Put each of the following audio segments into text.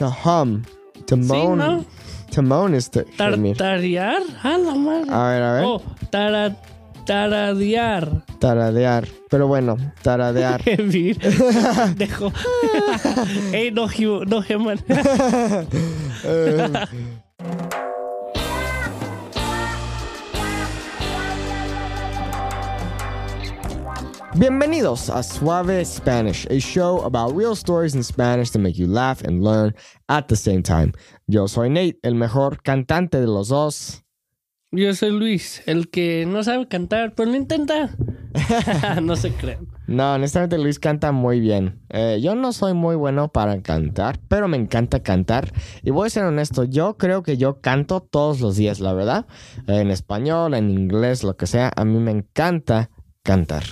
To hum. To moan. ¿no? To moan is to gemir. Tartarear. A la madre. A ver, a ver. Oh, tara, taradear. Taradear. Pero bueno, taradear. Gemir. Dejo. Ey, no, no geman. Bienvenidos a Suave Spanish, a show about real stories in Spanish to make you laugh and learn at the same time. Yo soy Nate, el mejor cantante de los dos. Yo soy Luis, el que no sabe cantar, pero lo intenta. no se crean. No, honestamente Luis canta muy bien. Eh, yo no soy muy bueno para cantar, pero me encanta cantar. Y voy a ser honesto, yo creo que yo canto todos los días, la verdad. En español, en inglés, lo que sea. A mí me encanta cantar.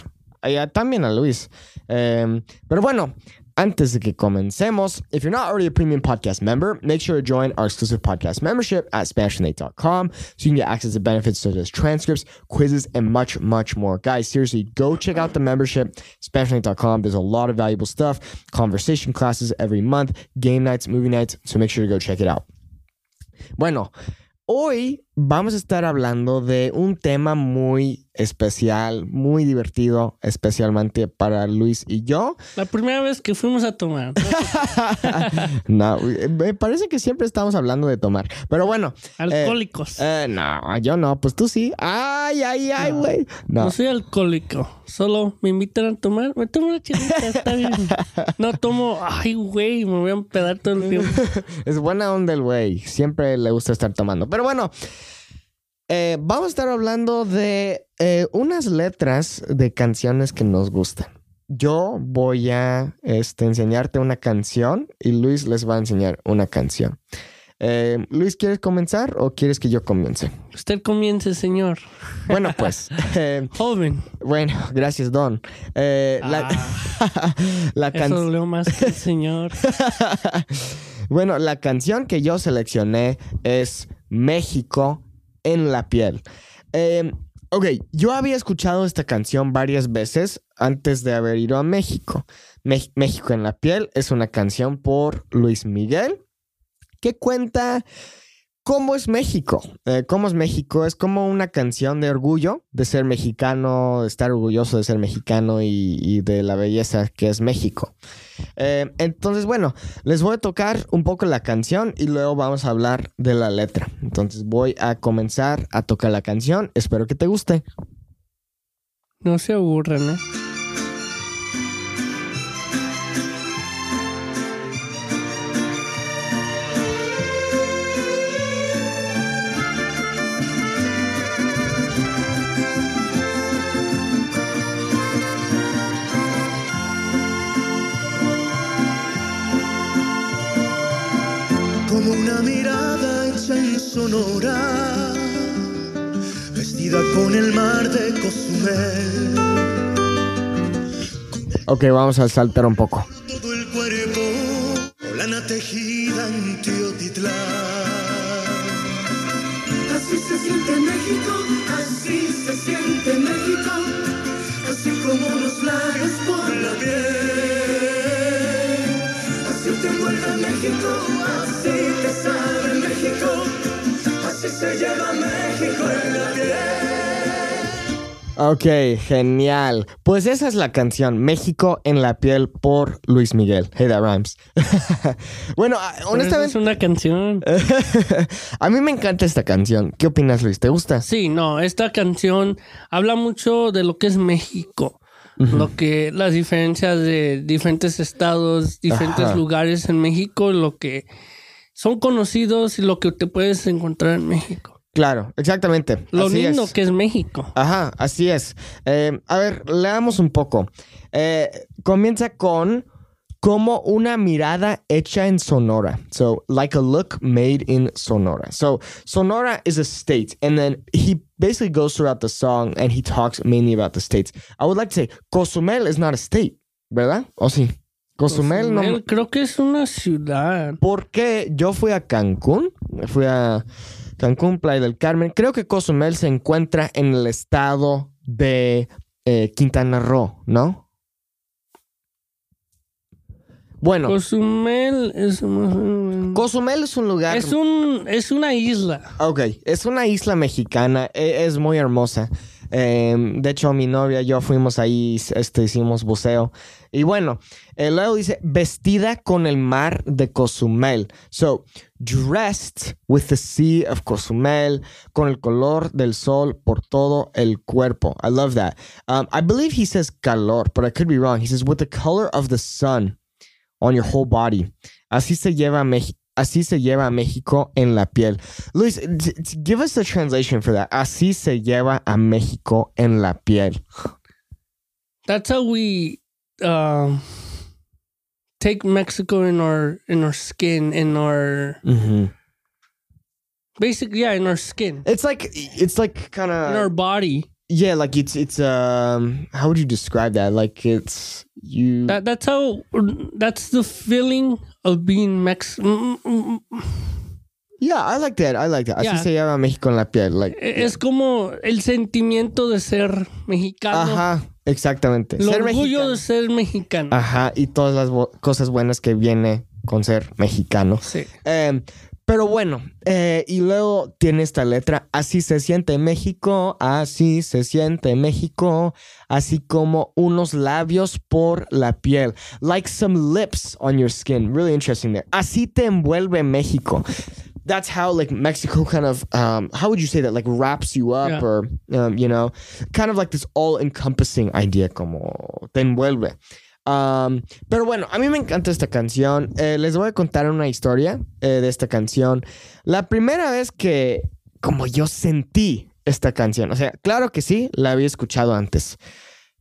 Y a- también a Luis. Eh, pero bueno, antes de que comencemos, if you're not already a premium podcast member, make sure to join our exclusive podcast membership at SpanishNate.com so you can get access to benefits such as transcripts, quizzes, and much, much more. Guys, seriously, go check out the membership, SpanishNate.com. There's a lot of valuable stuff, conversation classes every month, game nights, movie nights, so make sure to go check it out. Bueno, hoy vamos a estar hablando de un tema muy especial, muy divertido, especialmente para Luis y yo. La primera vez que fuimos a tomar. no, me parece que siempre estamos hablando de tomar. Pero bueno. Alcohólicos. eh, no, yo no, pues tú sí. Ay, ay, ay, güey. No. No soy alcohólico. Solo me invitan a tomar. Me tomo una chelita, está bien. No tomo. Ay, güey, me voy a empedar todo el tiempo. Es buena onda el güey. Siempre le gusta estar tomando. Pero bueno, eh, vamos a estar hablando de eh, unas letras de canciones que nos gustan. Yo voy a este, enseñarte una canción y Luis les va a enseñar una canción. Eh, Luis, ¿quieres comenzar o quieres que yo comience? Usted comience, señor. Bueno, pues, eh, Joven. bueno, gracias, Don. Eh, la la Eso canción. dolió más que el señor. bueno, la canción que yo seleccioné es México en la piel. Eh, ok, yo había escuchado esta canción varias veces antes de haber ido a México. México en la piel es una canción por Luis Miguel que cuenta cómo es México. Eh, cómo es México es como una canción de orgullo, de ser mexicano, de estar orgulloso de ser mexicano y, de la belleza que es México. Eh, entonces, bueno, les voy a tocar un poco la canción y luego vamos a hablar de la letra. Entonces voy a comenzar a tocar la canción. Espero que te guste. No se aburran, ¿eh? Sonora, vestida con el mar de Cozumel, Ok, vamos a saltar un poco. todo el cuerpo, lana tejida en Teotitlán. Así se siente México, así se siente México, así como los labios por la piel. Así te envuelve México, así te sabe México, se lleva México en la piel. Ok, genial. Pues esa es la canción México en la piel por Luis Miguel. Hey, that rhymes. bueno, ah, honestamente, Es una canción. a mí me encanta esta canción. ¿Qué opinas, Luis? ¿Te gusta? Sí, no, esta canción habla mucho de lo que es México. Lo que, las diferencias de diferentes estados, diferentes Ajá. lugares en México, lo que son conocidos y lo que te puedes encontrar en México. Claro, exactamente. Lo Así lindo es. que es México. Ajá, así es. Eh, a ver, leamos un poco. Eh, comienza con como una mirada hecha en Sonora. So, like a look made in Sonora. So, Sonora is a state, and then he basically goes throughout the song and he talks mainly about the states. I would like to say, Cozumel is not a state, ¿verdad? ¿O sí? Cozumel, no. Cozumel, creo que es una ciudad. Porque yo fui a Cancún, fui a Cancún, Playa del Carmen. Creo que Cozumel se encuentra en el estado de eh, Quintana Roo, ¿no? Bueno, Cozumel es, Cozumel es un lugar. es un es una isla. Ok, es una isla mexicana, e- es muy hermosa. Eh, de hecho, mi novia y yo fuimos ahí, este, hicimos buceo. Y bueno, eh, luego dice, vestida con el mar de Cozumel. So, dressed with the sea of Cozumel, con el color del sol por todo el cuerpo. I love that. Um, I believe he says calor, but I could be wrong. He says, with the color of the sun on your whole body. Así se lleva México. Así se lleva a México en la piel. Luis, give us the translation for that. Así se lleva a México en la piel. That's how we um, take Mexico in our in our skin in our basically yeah in our skin It's like it's like kind of in our body. Yeah, like it's it's um how would you describe that? Like it's you That that's how that's the feeling of being Mexican. Yeah, I like that. I like that. Así Yeah. se llama México en la piel. Like Es como el sentimiento de ser mexicano, Ajá, exactamente. el Ser orgullo mexicano. de ser mexicano. Ajá, y todas las cosas buenas que viene con ser mexicano. Sí. Eh, pero bueno, eh, y luego tiene esta letra, así se siente México, así se siente México, así como unos labios por la piel, like some lips on your skin. Really interesting there. Así te envuelve México. That's how like Mexico kind of um how would you say that like wraps you up Yeah. or um, you know kind of like this all encompassing idea como te envuelve. Pero bueno, a mí me encanta esta canción. Eh, les voy a contar una historia eh, de esta canción. La primera vez que, como yo sentí esta canción, o sea, claro que sí, la había escuchado antes.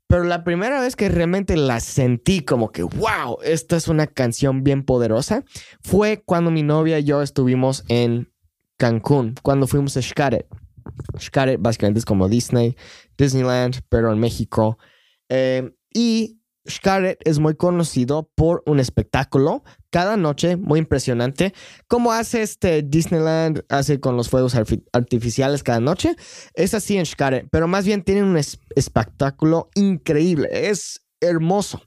Pero la primera vez que realmente la sentí como que, wow, esta es una canción bien poderosa, fue cuando mi novia y yo estuvimos en Cancún, cuando fuimos a Xcaret. Xcaret básicamente es como Disney, Disneyland, pero en México. Eh, y Xcaret es muy conocido por un espectáculo cada noche muy impresionante, como hace este Disneyland, hace con los fuegos artificiales cada noche. Es así en Xcaret, pero más bien tiene un es- espectáculo increíble. Es hermoso,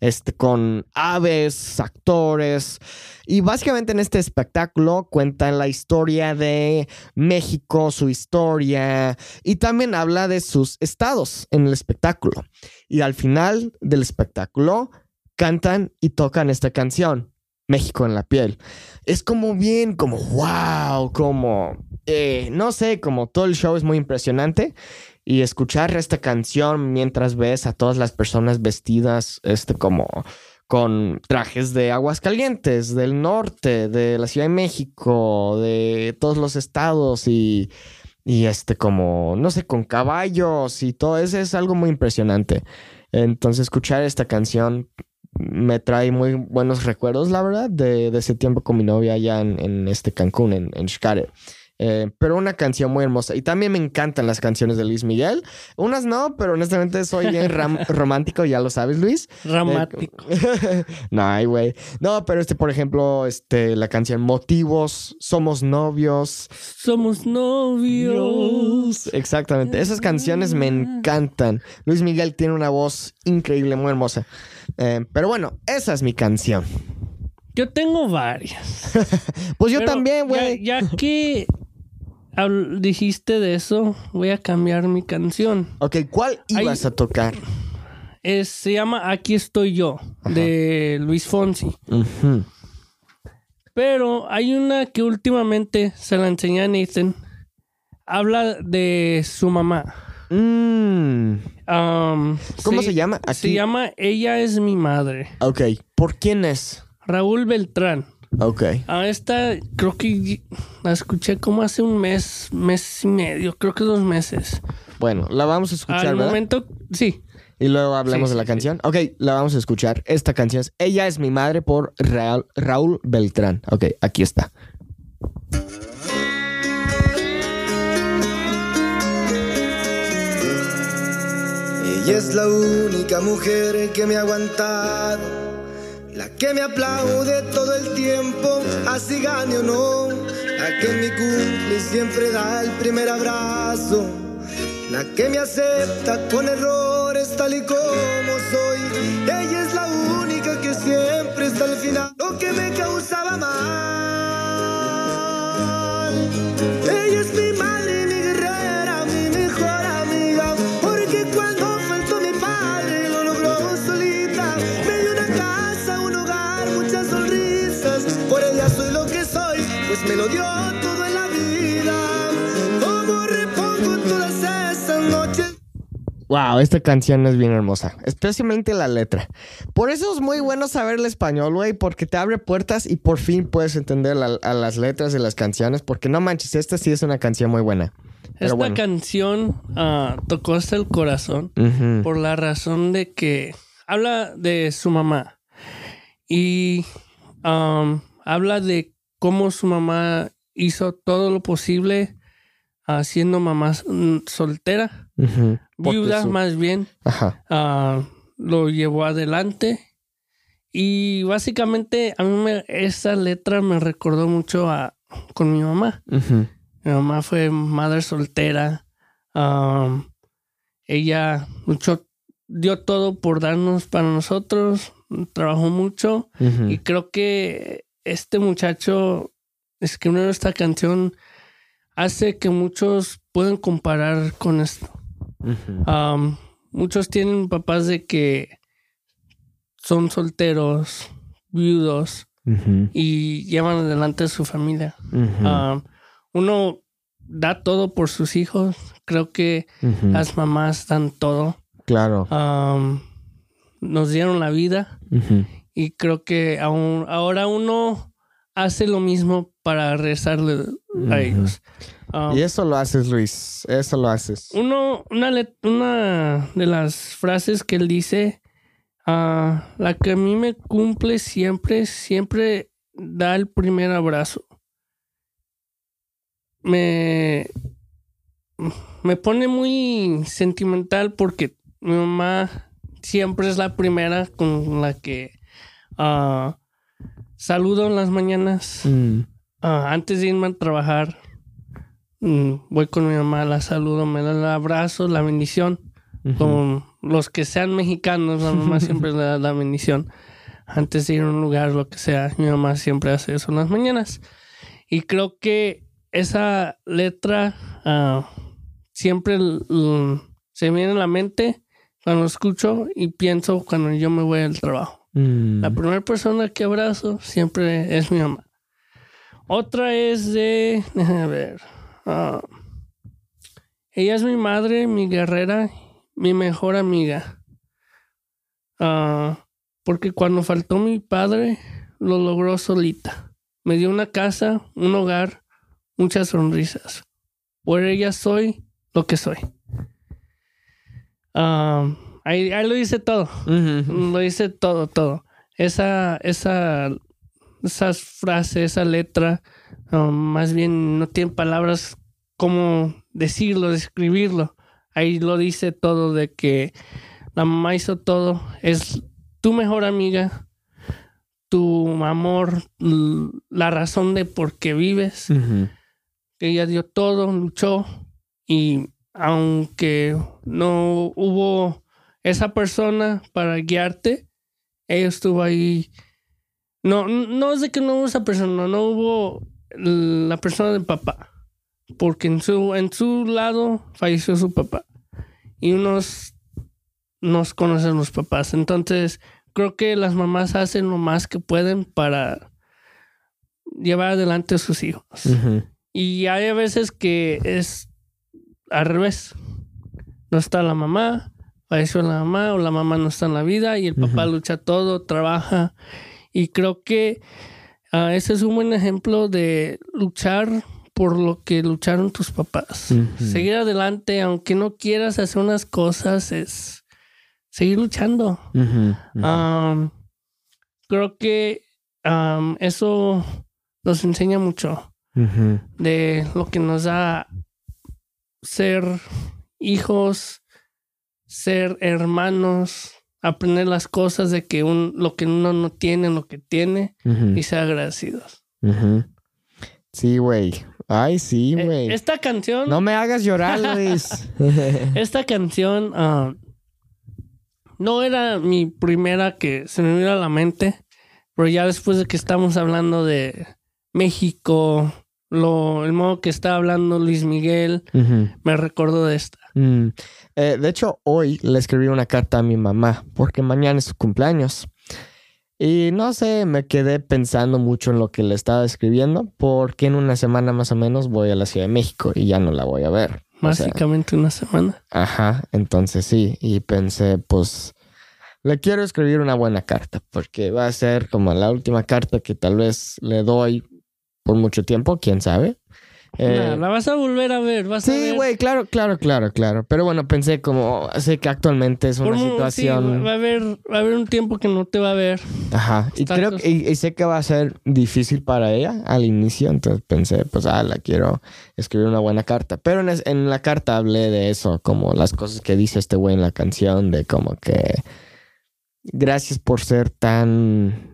este, con aves, actores. Y básicamente en este espectáculo cuentan la historia de México, su historia, y también habla de sus estados en el espectáculo. Y al final del espectáculo cantan y tocan esta canción, México en la piel. Es como bien, como wow, como, eh, no sé, como todo el show es muy impresionante. Y escuchar esta canción mientras ves a todas las personas vestidas, este, como con trajes de aguas calientes, del norte, de la Ciudad de México, de todos los estados y, y este como, no sé, con caballos y todo eso es algo muy impresionante. Entonces escuchar esta canción me trae muy buenos recuerdos, la verdad, de, de ese tiempo con mi novia allá en, en este Cancún, en, en Xcaret. Eh, pero una canción muy hermosa. Y también me encantan las canciones de Luis Miguel. Unas no, pero honestamente soy bien ram- romántico, ya lo sabes, Luis. Dramático. no, ay, güey. No, pero este, por ejemplo, este, la canción Motivos, Somos Novios. Somos novios. Exactamente. Esas canciones me encantan. Luis Miguel tiene una voz increíble, muy hermosa. Eh, pero bueno, esa es mi canción. Yo tengo varias. Pues yo Pero también, güey. Ya, ya que dijiste de eso, voy a cambiar mi canción. Ok, ¿cuál ibas a tocar? Es- se llama Aquí estoy yo, de Luis Fonsi. Pero hay una que últimamente se la enseñé a Nathan. Habla de su mamá. Mm. Um, ¿Cómo se llama? Se llama Ella es mi madre. Ok, ¿por quién es? Raúl Beltrán. Ok. A esta creo que la escuché como hace un mes, mes y medio, creo que dos meses. Bueno, la vamos a escuchar, Al ¿verdad? momento, sí. Y luego hablamos Sí, de la sí, canción. Ok, la vamos a escuchar. Esta canción es Ella es mi madre por Raúl, Raúl Beltrán. Ok, aquí está. Ella es la única mujer que me ha aguantado, que me aplaude todo el tiempo, así gane o no. La que mi cumple siempre da el primer abrazo. La que me acepta con errores tal y como soy. Ella es la única que siempre está al final. Lo que me causaba mal. Wow, esta canción es bien hermosa, especialmente la letra. Por eso es muy bueno saber el español, güey, porque te abre puertas y por fin puedes entender la- a las letras de las canciones, porque no manches, esta sí es una canción muy buena. Esta bueno. canción ah, tocó hasta el corazón por la razón de que habla de su mamá y um, habla de cómo su mamá hizo todo lo posible ah, siendo mamá soltera, Ujú. Viuda su- más bien, Ajá. ah, lo llevó adelante. Y básicamente a mí me, esa letra me recordó mucho a, con mi mamá. Mi mamá fue madre soltera. um, ella luchó, dio todo por darnos para nosotros. Trabajó mucho. Y creo que este muchacho escribiendo esta canción hace que muchos puedan comparar con esto. Um, muchos tienen papás de que son solteros, viudos y llevan adelante a su familia. Um, uno da todo por sus hijos. Creo que las mamás dan todo. Claro. Um, nos dieron la vida y creo que aún, ahora uno hace lo mismo para rezarle a ellos. Um, Y eso lo haces, Luis. Eso lo haces. uno, una, una de las frases que él dice, ah, la que a mí me cumple siempre, siempre da el primer abrazo. Me, me pone muy sentimental porque mi mamá siempre es la primera con la que ah, saludo en las mañanas. Mm. Ah, antes de irme a trabajar, voy con mi mamá, la saludo, me da el abrazo, la bendición. Ujú. Con los que sean mexicanos, la mamá siempre le da la bendición. Antes de ir a un lugar, lo que sea, mi mamá siempre hace eso en las mañanas. Y creo que esa letra ah, siempre se me viene a la mente cuando escucho y pienso cuando yo me voy al trabajo. Mm. La primera persona que abrazo siempre es mi mamá. Otra es de. Déjame ver. Ah, ella es mi madre, mi guerrera, mi mejor amiga. Ah, porque cuando faltó mi padre, lo logró solita. Me dio una casa, un hogar, muchas sonrisas. Por ella soy lo que soy. Ah, ahí, ahí lo dice todo. Lo dice todo, todo. Esa, esa, esas frases, esa letra, más bien no tiene palabras como decirlo, describirlo. Ahí lo dice todo de que la mamá hizo todo. Es tu mejor amiga, tu amor, la razón de por qué vives ella dio todo, luchó y aunque no hubo esa persona para guiarte, ella estuvo ahí. No, no es de que no hubo esa persona, no hubo la persona del papá, porque en su, en su lado falleció su papá y unos nos conocen los papás. Entonces, creo que las mamás hacen lo más que pueden para llevar adelante a sus hijos. Y hay veces que es al revés. No está la mamá, falleció la mamá o la mamá no está en la vida y el papá lucha todo, trabaja. Y creo que ah, ese es un buen ejemplo de luchar por lo que lucharon tus papás. Seguir adelante, aunque no quieras hacer unas cosas, es seguir luchando. Creo que eso nos enseña mucho de lo que nos da ser hijos, ser hermanos, aprender las cosas de que un, lo que uno no tiene, lo que tiene, y ser agradecidos. Sí, güey. Ay, sí, Eh, güey. esta canción, No me hagas llorar, Luis. esta canción ah, no era mi primera que se me vino a la mente, pero ya después de que estamos hablando de México, lo, el modo que está hablando Luis Miguel, me recordó de esta. Mm. Eh, de hecho, hoy le escribí una carta a mi mamá porque mañana es su cumpleaños. Y no sé, me quedé pensando mucho en lo que le estaba escribiendo porque en una semana más o menos voy a la Ciudad de México y ya no la voy a ver. O sea, Básicamente una semana. Ajá, entonces sí, y pensé, pues, le quiero escribir una buena carta, porque va a ser como la última carta que tal vez le doy por mucho tiempo, quién sabe. Eh, Nah, la vas a volver a ver. Vas a sí, ver. güey, claro, claro, claro, claro. Pero bueno, pensé como, sé que actualmente es Por una sí, situación... va a haber, va a haber un tiempo que no te va a ver. Ajá, y creo que, y, y sé que va a ser difícil para ella al inicio, entonces pensé, pues, ah, la quiero escribir una buena carta. Pero en, es- en la carta hablé de eso, como las cosas que dice este güey en la canción, de como que gracias por ser tan...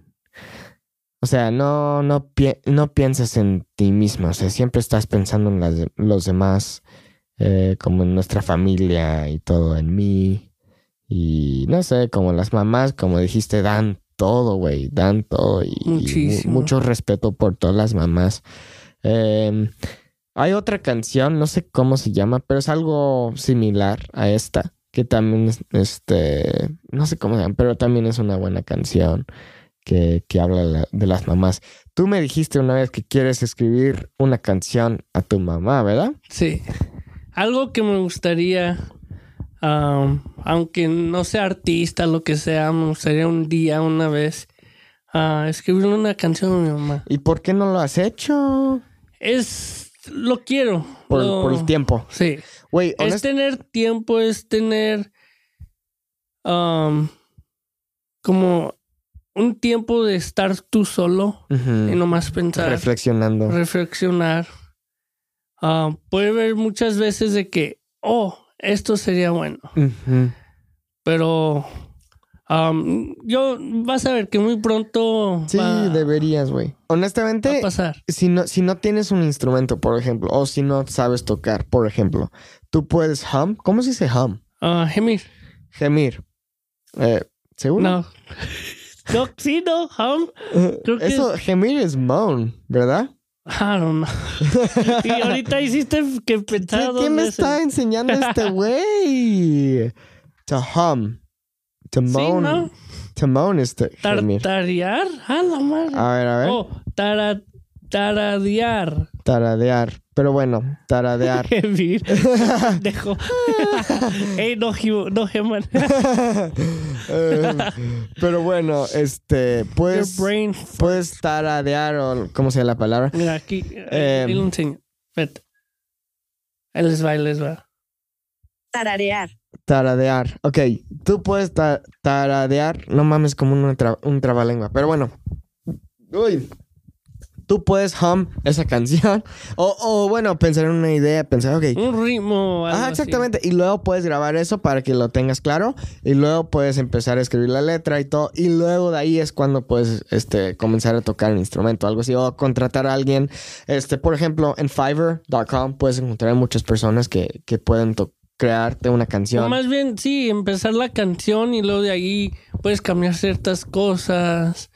O sea, no, no, pi- no piensas en ti mismo, o sea, siempre estás pensando en las de- los demás, eh, como en nuestra familia y todo, en mí. Y no sé, como las mamás, como dijiste, dan todo, güey, dan todo. Y, y mu- Muchísimo. mucho respeto por todas las mamás. Eh, hay otra canción, no sé cómo se llama, pero es algo similar a esta, que también es, este, no sé cómo se llama, pero también es una buena canción que, que habla la- de las mamás. Tú me dijiste una vez que quieres escribir una canción a tu mamá, ¿verdad? Sí. Algo que me gustaría, aunque no sea artista, lo que sea, me gustaría un día, una vez, escribir una canción a mi mamá. ¿Y por qué no lo has hecho? Es, lo quiero. Por, lo- por el tiempo. Sí. Güey, Es tener tiempo, es tener como un tiempo de estar tú solo y nomás pensar, reflexionando. reflexionar. Ah, puede ver muchas veces de que, oh, esto sería bueno, pero am, yo vas a ver que muy pronto Sí, va, deberías, güey. va Honestamente, a pasar. si no, si no tienes un instrumento, por ejemplo, o si no sabes tocar, por ejemplo, tú puedes hum. ¿Cómo se dice hum? Ah, gemir. Gemir. Eh, ¿Seguro? No. No, sí, no, hum. creo que Eso, gemir es moan, ¿verdad? I don't know. y ahorita hiciste que ¿Qué, pensar qué dos me está enseñando este güey? To hum. To Sí, moan. ¿no? To moan es to gemir. Tartarear. A la madre. A ver, a ver. Oh, tara, taradear. Taradear. Pero bueno, taradear. Dejo. Ey, no, no, Geman. Eh, pero bueno, este, pues, brain. puedes taradear o cómo se llama la palabra. Mira, aquí. Eh, ahí lo enseño. Vete. Ahí les va, ahí les va. Tararear. Taradear. Ok, tú puedes ta- taradear. No mames, como un, tra- un trabalengua. Pero bueno. Uy. Tú puedes hum esa canción. O, o bueno, pensar en una idea, pensar, ok. Un ritmo. algo Ajá, así. exactamente. Y luego puedes grabar eso para que lo tengas claro. Y luego puedes empezar a escribir la letra y todo. Y luego de ahí es cuando puedes este, comenzar a tocar un instrumento, algo así. O contratar a alguien. Este, por ejemplo, en Fiverr.com puedes encontrar muchas personas que, que pueden to- crearte una O canción. más bien, sí, empezar la canción y luego de ahí puedes cambiar ciertas cosas.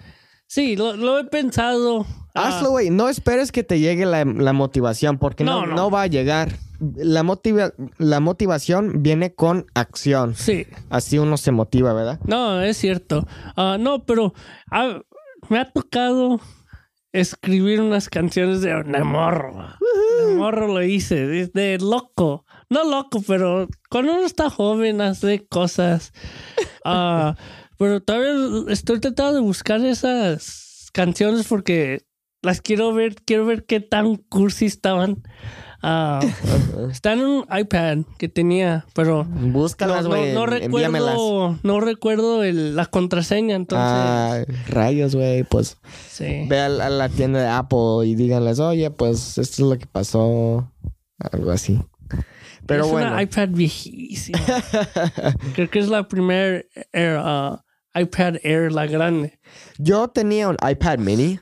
Sí, lo, lo he pensado. Ah, Hazlo, güey. No esperes que te llegue la, la motivación, porque no, No, no. no. va a llegar. La, motiva- la motivación viene con acción. Sí. Así uno se motiva, ¿verdad? No, es cierto. Ah, no, pero ah, me ha tocado escribir unas canciones de, de morro. De morro lo hice, de, de loco. No loco, pero cuando uno está joven hace cosas. pero todavía estoy tratando de buscar esas canciones porque las quiero ver, quiero ver qué tan cursi estaban. Ah, están en un iPad que tenía, pero Búscalas, no, güey. no, no envíamelas. recuerdo, no recuerdo el- la contraseña, entonces. Ah, rayos, güey. Pues sí. ve a la, a la tienda de Apple y díganles, oye, pues esto es lo que pasó. Algo así. Pero es bueno. una iPad viejísima. Creo que es la primera Air, ah, iPad Air, la grande. Yo tenía un iPad mini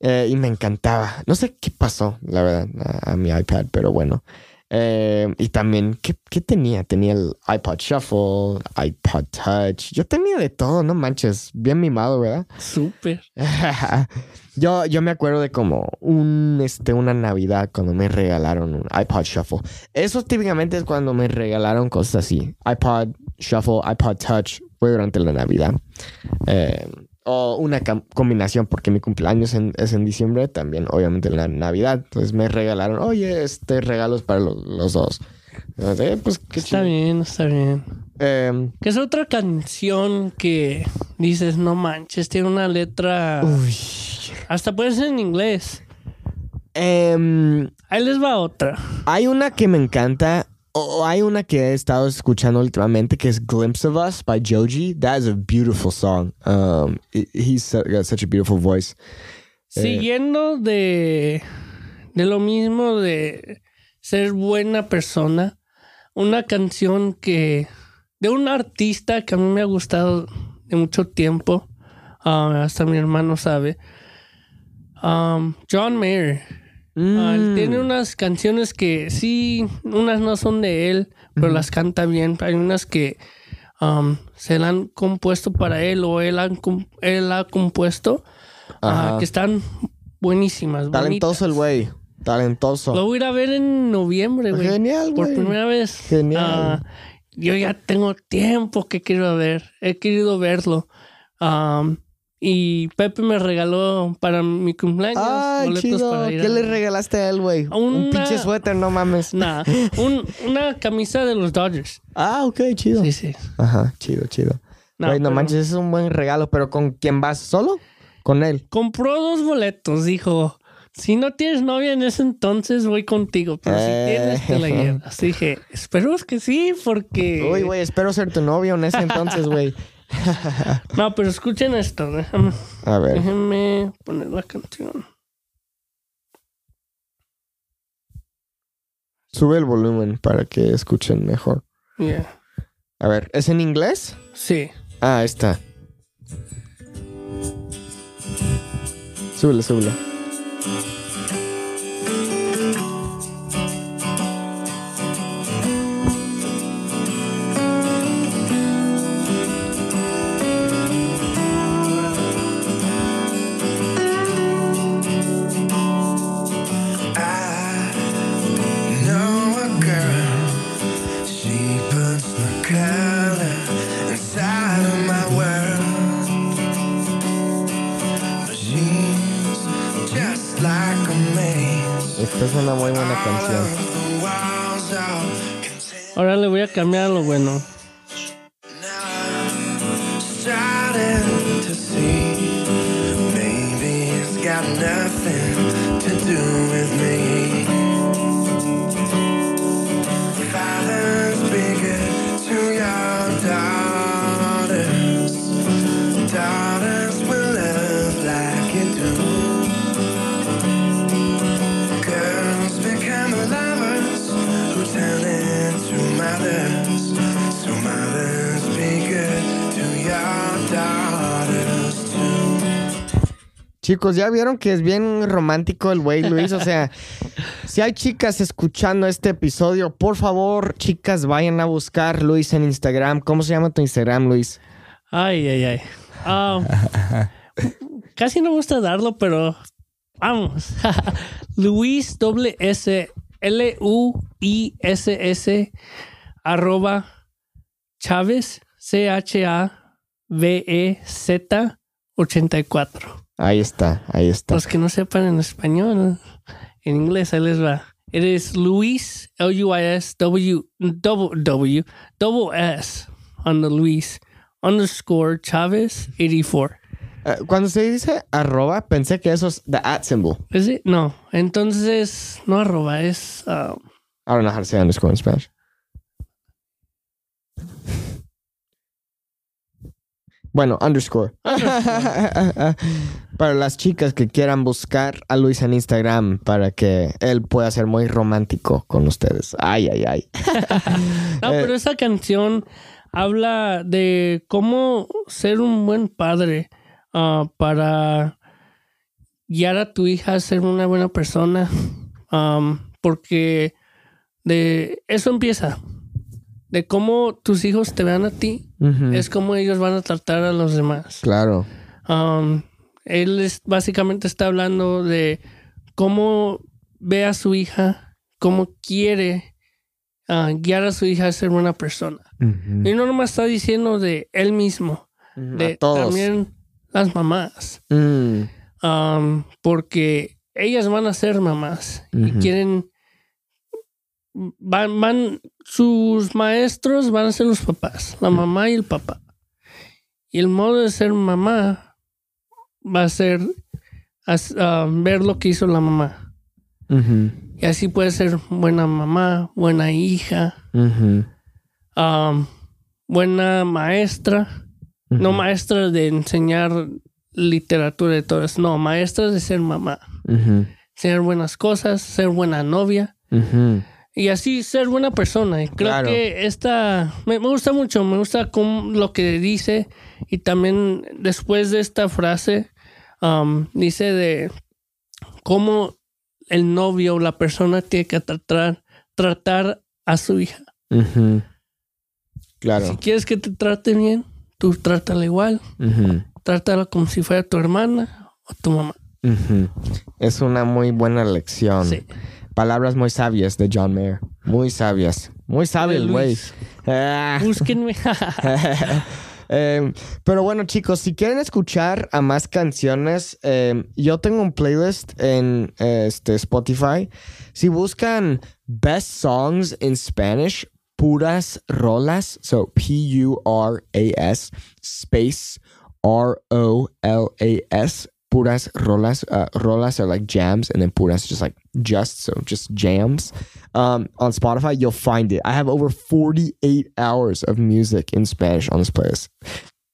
eh, y me encantaba. No sé qué pasó, la verdad, a, a mi iPad, pero bueno. Eh, y también, ¿qué, qué tenía? Tenía el iPod Shuffle, iPod Touch. Yo tenía de todo, no manches. Bien mimado, ¿verdad? Súper. yo, yo me acuerdo de como un, este, una Navidad cuando me regalaron un iPod Shuffle. Eso típicamente es cuando me regalaron cosas así. iPod Shuffle, iPod Touch. Fue durante la Navidad. Eh, o una combinación porque mi cumpleaños en- es en diciembre también, obviamente en la Navidad. Entonces me regalaron, oye, este regalos para lo- los dos. Eh, pues qué Está chido. bien, está bien. Em, Que es otra canción que dices, no manches, tiene una letra. uy. Hasta puede ser en inglés. Em, Ahí les va otra. hay una que me encanta. O o hay una que he estado escuchando últimamente que es Glimpse of Us by Joji. That is a beautiful song. Um, he- he's got such a beautiful voice. Eh. Siguiendo de, de lo mismo de ser buena persona, una canción que de un artista que a mí me ha gustado de mucho tiempo, ah, hasta mi hermano sabe, um, John Mayer. Mm. tiene unas canciones que sí, unas no son de él, pero las canta bien. Hay unas que um, se la han compuesto para él o él, han él ha compuesto que están buenísimas. Talentoso el güey. Talentoso. Lo voy a ir a ver en noviembre, güey. Genial, Por güey. primera vez. Genial. Ah, yo ya tengo tiempo que quiero ver. He querido verlo. Um, y Pepe me regaló para mi cumpleaños Ay, boletos chido. para ir ¿Qué a- le regalaste a él, güey? Un pinche suéter, no mames. Nah, un- una camisa de los Dodgers. Ah, ok, chido. Sí, sí. Ajá, chido, chido. No, Güey, no pero manches, es un buen regalo, pero ¿con quién vas? ¿Solo? Con él. Compró dos boletos, dijo. Si no tienes novia en ese entonces, voy contigo. Pero Eh. si tienes, te la llevas. Dije, espero que sí, porque. Uy, güey, espero ser tu novio en ese entonces, güey. No, pero escuchen esto. Déjame, A ver. déjenme poner la canción. Sube el volumen para que escuchen mejor. Yeah. A ver, ¿es en inglés? Sí. Ah, está. Súbele, súbele. Cambiar lo bueno. Chicos, ¿ya vieron que es bien romántico el güey Luis? O sea, si hay chicas escuchando este episodio, por favor, chicas, vayan a buscar Luis en Instagram. ¿Cómo se llama tu Instagram, Luis? Ay, ay, ay. Ah, casi no me gusta darlo, pero vamos. Luis doble S L U I S S arroba Chávez C H A V E Z 84. Ahí está, ahí está. Los que no sepan en español, en inglés, ahí les va. Eres Luis, L-U-I-S, W, double W, double S on the Luis, underscore Chávez 84. Eh, cuando se dice arroba, pensé que eso es the at symbol. ¿Es it? No, entonces, no arroba, es... ah, I don't know how to say underscore in Spanish. Bueno, underscore. para las chicas que quieran buscar a Luis en Instagram para que él pueda ser muy romántico con ustedes. Ay, ay, ay. No, Eh. pero esa canción habla de cómo ser un buen padre ah, para guiar a tu hija a ser una buena persona. Porque de eso empieza. De cómo tus hijos te vean a ti, Es como ellos van a tratar a los demás. Claro. Um, él es, básicamente está hablando de cómo ve a su hija, cómo quiere ah, guiar a su hija a ser buena persona. Y no nomás está diciendo de él mismo, de todos. también las mamás, Mm, Um, porque ellas van a ser mamás y quieren van, van, sus maestros van a ser los papás, la mamá y el papá. Y el modo de ser mamá va a ser ah, ver lo que hizo la mamá. Y así puede ser buena mamá, buena hija, ah, buena maestra. No maestra de enseñar literatura y todo eso. No, maestra de ser mamá. Ser buenas cosas, ser buena novia. Y así ser buena persona. Y creo Claro. que esta me, me gusta mucho, me gusta cómo- lo que dice. Y también después de esta frase, um, dice de cómo el novio o la persona tiene que tratar, tratar a su hija. Claro. Si quieres que te trate bien, tú trátala igual. Trátala como si fuera tu hermana o tu mamá. Es una muy buena lección. Sí. Palabras muy sabias de John Mayer. Muy sabias. Muy sabio el güey. Ah. Búsquenme. Em, pero bueno, chicos, si quieren escuchar a más canciones, em, yo tengo un playlist en este, Spotify. Si buscan Best Songs in Spanish, puras rolas, so P-U-R-A-S, space R-O-L-A-S, puras rolas. Uh, rolas are like jams, and then puras just like just, so just jams. Um, on Spotify, you'll find it. I have over 48 hours of music in Spanish on this playlist.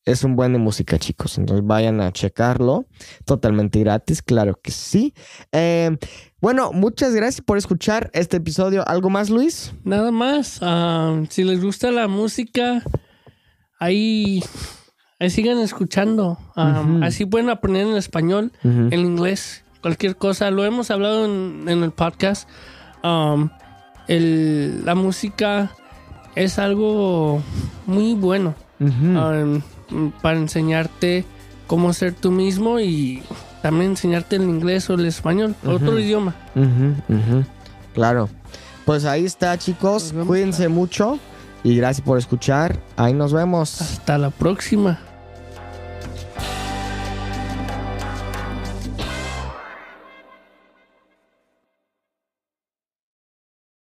Es un buen de música, chicos. Entonces vayan a checarlo. Totalmente gratis, claro que sí. Eh, bueno, muchas gracias por escuchar este episodio. ¿Algo más, Luis? Nada más. ah, si les gusta la música, ahí, ahí sigan escuchando. Ah. Así pueden aprender en español, Ujú. en inglés, cualquier cosa. Lo hemos hablado en, en el podcast. Um, el- la música es algo muy bueno um, para enseñarte cómo ser tú mismo y también enseñarte el inglés o el español, otro idioma. Claro. Pues ahí está, chicos. Cuídense mucho y gracias por escuchar. Ahí nos vemos. Hasta la próxima.